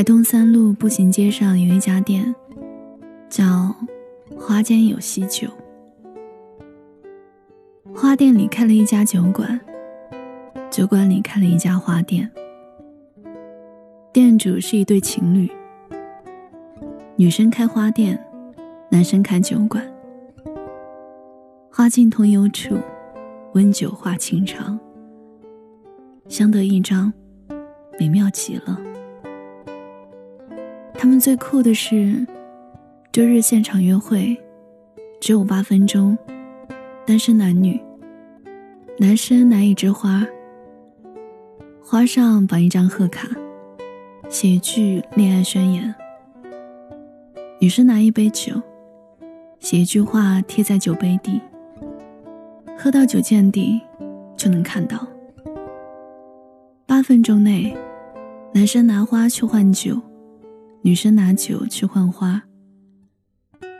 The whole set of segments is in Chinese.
台东三路步行街上有一家店，叫“花间有喜酒”。花店里开了一家酒馆，酒馆里开了一家花店。店主是一对情侣，女生开花店，男生开酒馆。花径通幽处，温酒话情长，相得益彰，美妙极了。他们最酷的是，周日现场约会，只有八分钟，单身男女。男生拿一枝花，花上绑一张贺卡，写一句恋爱宣言。女生拿一杯酒，写一句话贴在酒杯底，喝到酒见底，就能看到。八分钟内，男生拿花去换酒。女生拿酒去换花，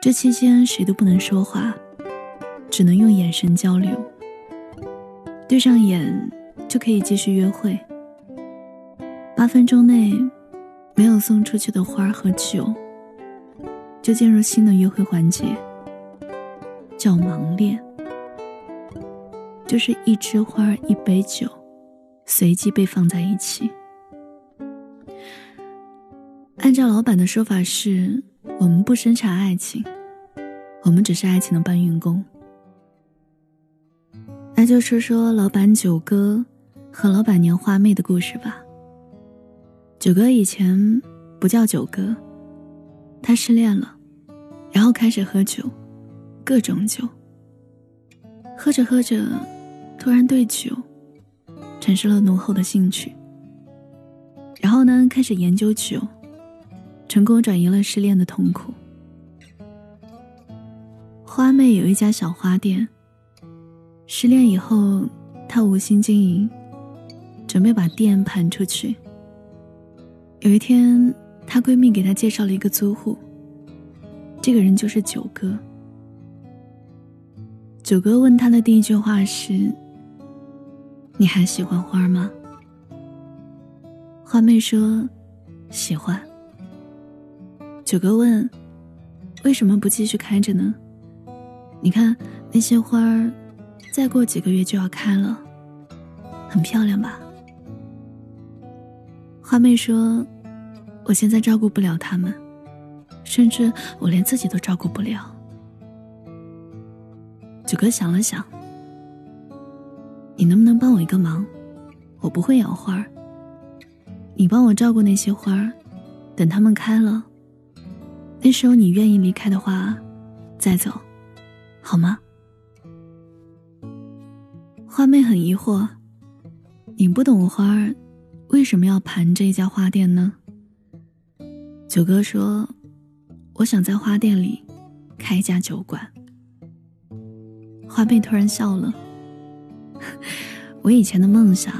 这期间谁都不能说话，只能用眼神交流。对上眼就可以继续约会。八分钟内没有送出去的花和酒，就进入新的约会环节，叫盲恋，就是一枝花一杯酒，随机被放在一起。按照老板的说法是，我们不生产爱情，我们只是爱情的搬运工。那就说说老板九哥和老板娘花妹的故事吧。九哥以前不叫九哥，他失恋了，然后开始喝酒，各种酒。喝着喝着，突然对酒产生了浓厚的兴趣，然后呢，开始研究酒。成功转移了失恋的痛苦。花妹有一家小花店。失恋以后，她无心经营，准备把店盘出去。有一天，她闺蜜给她介绍了一个租户，这个人就是九哥。九哥问她的第一句话是：“你还喜欢花吗？”花妹说：“喜欢。”九哥问：“为什么不继续开着呢？你看那些花儿，再过几个月就要开了，很漂亮吧？”花妹说：“我现在照顾不了他们，甚至我连自己都照顾不了。”九哥想了想：“你能不能帮我一个忙？我不会养花儿，你帮我照顾那些花儿，等它们开了。”那时候你愿意离开的话，再走，好吗？花妹很疑惑，你不懂花儿，为什么要盘这家花店呢？九哥说，我想在花店里开一家酒馆。花妹突然笑了，我以前的梦想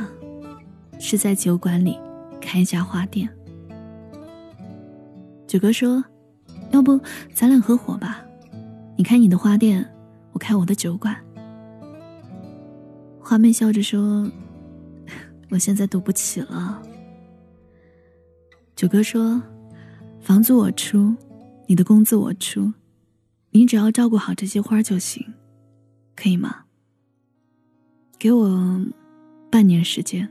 是在酒馆里开一家花店。九哥说。要不咱俩合伙吧？你开你的花店，我开我的酒馆。花妹笑着说：“ 我现在赌不起了。”九哥说：“房租我出，你的工资我出，你只要照顾好这些花就行，可以吗？给我半年时间。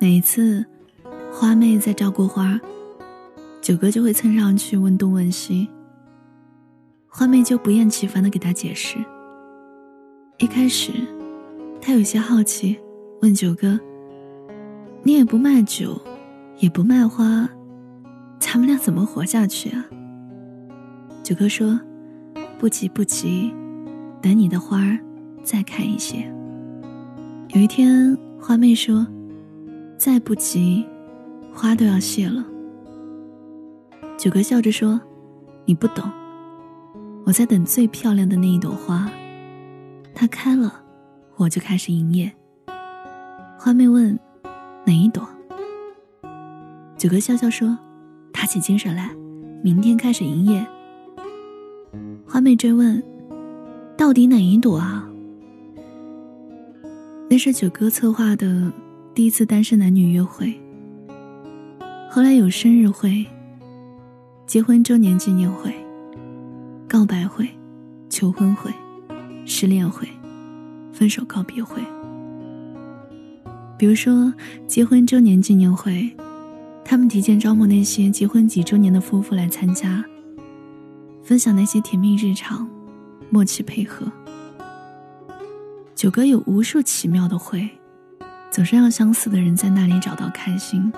每一次花妹在照顾花。”九哥就会蹭上去问东问西，花妹就不厌其烦的给他解释。一开始，他有些好奇，问九哥：“你也不卖酒，也不卖花，咱们俩怎么活下去啊？”九哥说：“不急不急，等你的花儿再开一些。”有一天，花妹说：“再不急，花都要谢了。”九哥笑着说：“你不懂，我在等最漂亮的那一朵花，它开了，我就开始营业。”花妹问：“哪一朵？”九哥笑笑说：“打起精神来，明天开始营业。”花妹追问：“到底哪一朵啊？”那是九哥策划的第一次单身男女约会。后来有生日会、结婚周年纪念会、告白会、求婚会、失恋会、分手告别会。比如说，结婚周年纪念会，他们提前招募那些结婚几周年的夫妇来参加，分享那些甜蜜日常，默契配合。九哥有无数奇妙的会，总是让相似的人在那里找到开心。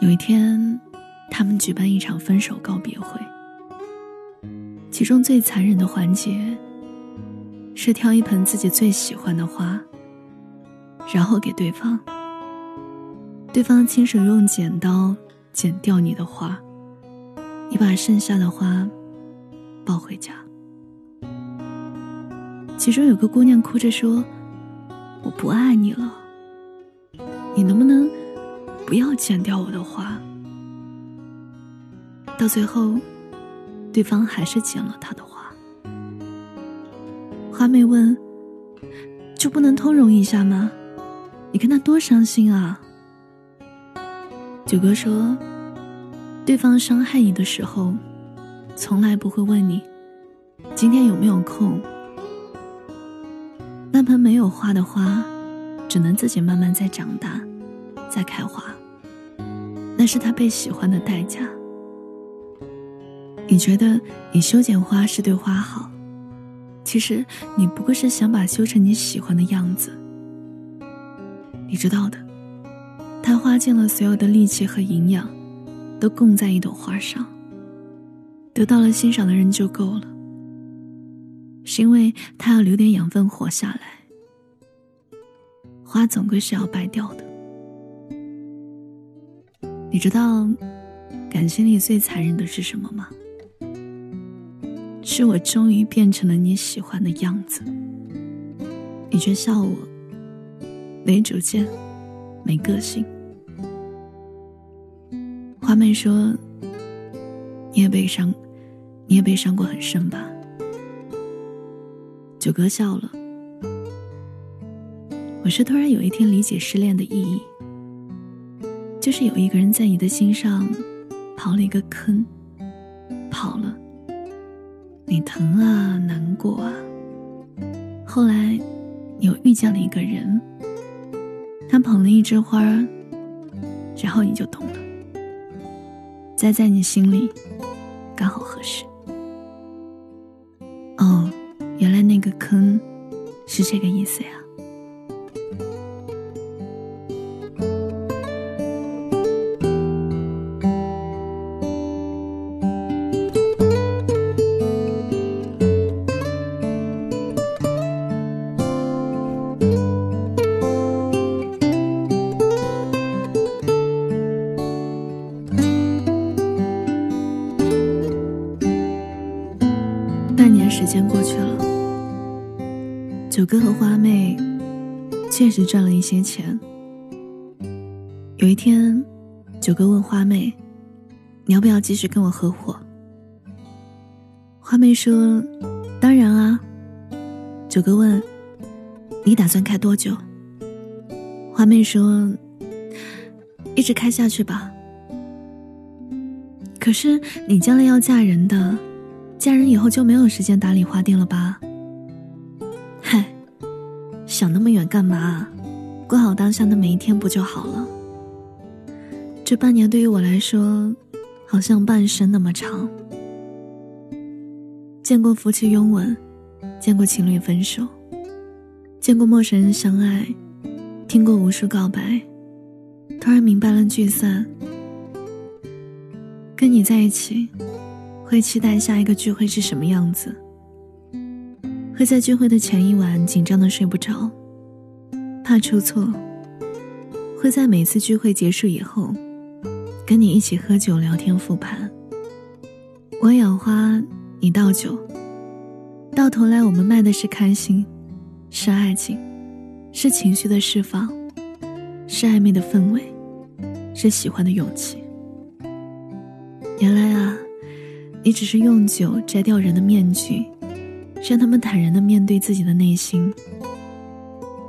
有一天，他们举办一场分手告别会，其中最残忍的环节是挑一盆自己最喜欢的花。然后给对方，对方亲手用剪刀剪掉你的花，你把剩下的花抱回家。其中有个姑娘哭着说：“我不爱你了，你能不能不要剪掉我的花？”到最后，对方还是剪了他的花。花妹问：“就不能通融一下吗？”你看他多伤心啊！九哥说，对方伤害你的时候，从来不会问你今天有没有空。那盆没有花的花，只能自己慢慢在长大，在开花。那是他被喜欢的代价。你觉得你修剪花是对花好，其实你不过是想把修成你喜欢的样子。你知道的，他花尽了所有的力气和营养，都供在一朵花上。得到了欣赏的人就够了，是因为他要留点养分活下来。花总归是要败掉的。你知道，感情里最残忍的是什么吗？是我终于变成了你喜欢的样子，你却笑我。没主见，没个性。花妹说：“你也悲伤，你也悲伤过很深吧？”九哥笑了。我是突然有一天理解失恋的意义，就是有一个人在你的心上刨了一个坑，跑了，你疼啊，难过啊。后来，又遇见了一个人。他捧了一枝花然后你就懂了，栽在你心里，刚好合适。哦，原来那个坑是这个意思呀。时间过去了，九哥和花妹确实赚了一些钱。有一天，九哥问花妹：“你要不要继续跟我合伙？”花妹说：“当然啊。”九哥问：“你打算开多久？”花妹说：“一直开下去吧。”可是你将来要嫁人的。嫁人以后就没有时间打理花店了吧？嗨，想那么远干嘛？过好当下的每一天不就好了？这半年对于我来说，好像半生那么长。见过夫妻拥吻，见过情侣分手，见过陌生人相爱，听过无数告白，突然明白了聚散。跟你在一起。会期待下一个聚会是什么样子，会在聚会的前一晚紧张的睡不着，怕出错。会在每次聚会结束以后，跟你一起喝酒聊天复盘。我养花，你倒酒，到头来我们卖的是开心，是爱情，是情绪的释放，是暧昧的氛围，是喜欢的勇气。原来啊。你只是用酒摘掉人的面具，让他们坦然的面对自己的内心，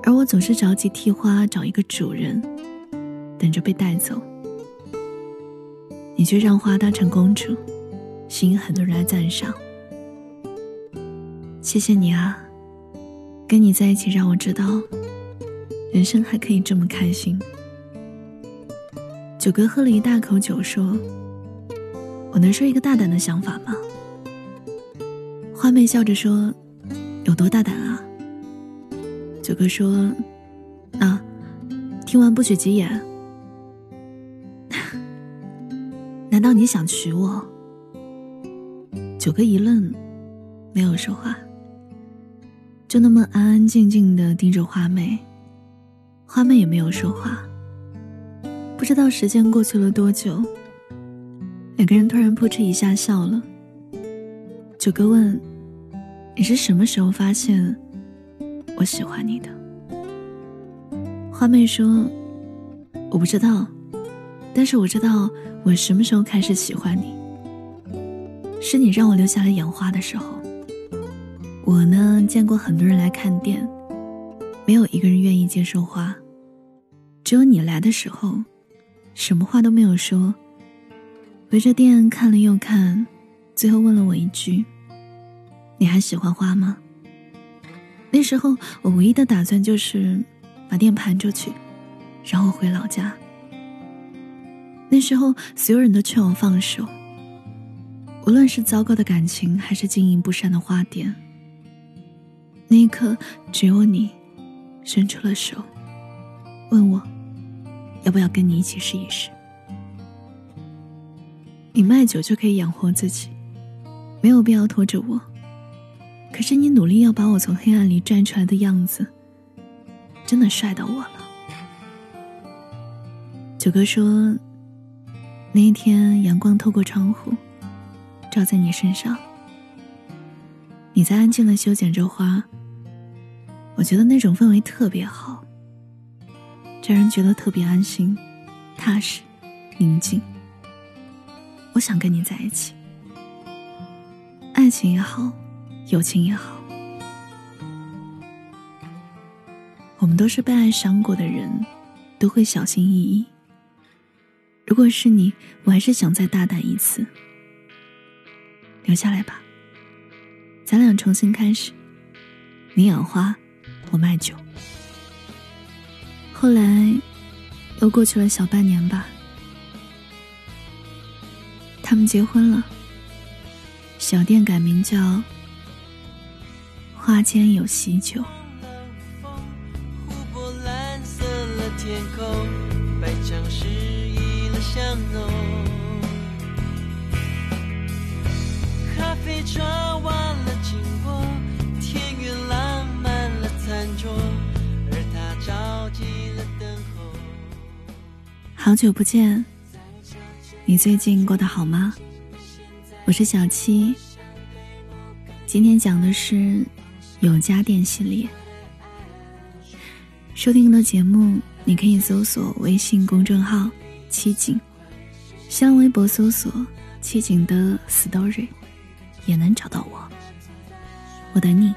而我总是着急替花找一个主人，等着被带走。你却让花当成公主，吸引很多人来赞赏。谢谢你啊，跟你在一起让我知道，人生还可以这么开心。九哥喝了一大口酒，说：“我能说一个大胆的想法吗？”花妹笑着说：“有多大胆啊？”九哥说：“啊，听完不许急眼。难道你想娶我？”九哥一愣，没有说话，就那么安安静静的盯着花妹。花妹也没有说话。不知道时间过去了多久，两个人突然扑哧一下笑了。九哥问：“你是什么时候发现我喜欢你的？”花妹说：“我不知道，但是我知道我什么时候开始喜欢你。是你让我留下来养花的时候。我呢，见过很多人来看店，没有一个人愿意接受花，只有你来的时候。”什么话都没有说，围着店看了又看，最后问了我一句：“你还喜欢花吗？”那时候我唯一的打算就是把店盘出去，然后回老家。那时候所有人都劝我放手，无论是糟糕的感情还是经营不善的花店。那一刻，只有你伸出了手，问我。要不要跟你一起试一试？你卖酒就可以养活自己，没有必要拖着我。可是你努力要把我从黑暗里拽出来的样子，真的帅到我了。九哥说，那一天阳光透过窗户，照在你身上，你在安静的修剪着花，我觉得那种氛围特别好。让人觉得特别安心、踏实、宁静。我想跟你在一起，爱情也好，友情也好，我们都是被爱伤过的人，都会小心翼翼。如果是你，我还是想再大胆一次，留下来吧，咱俩重新开始。你养花，我卖酒。后来，又过去了小半年吧。他们结婚了，小店改名叫“花间有喜酒”。咖啡茶忘了经过，田园浪漫了餐桌，而他着急了等候。好久不见，你最近过得好吗？我是小七，今天讲的是有家电系列。收听的节目，你可以搜索微信公众号“七景”，新浪微博搜索“七景的 story”，也能找到我。我等你。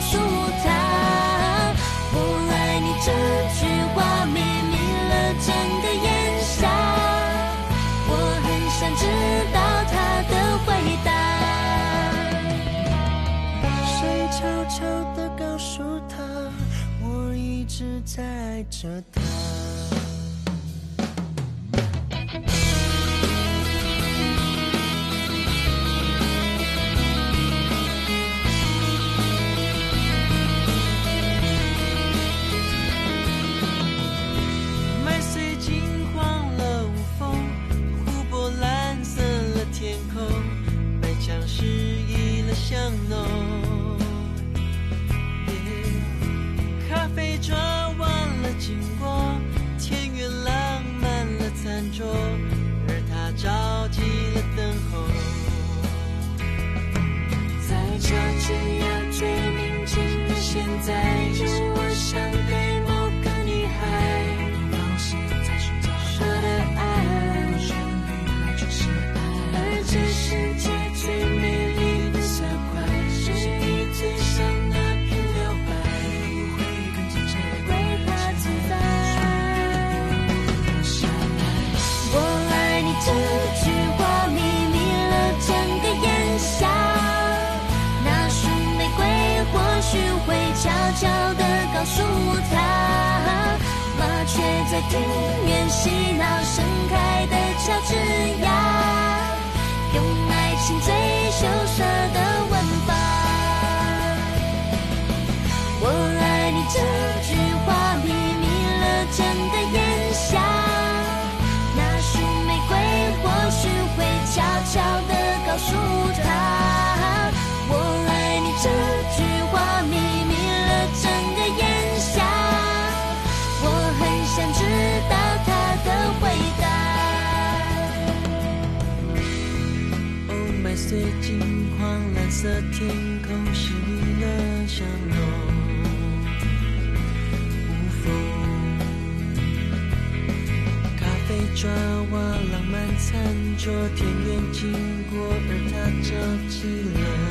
告诉他，我爱你这句话，迷迷了整个炎夏。我很想知道他的回答。谁悄悄地告诉他，我一直在爱着他。告诉他，麻雀在庭院嬉闹，盛开的乔治亚，用爱情最羞涩的吻法。我爱你色天空是你的笑容。无风，咖啡抓娃，浪漫餐桌，田园经过，而他着急了。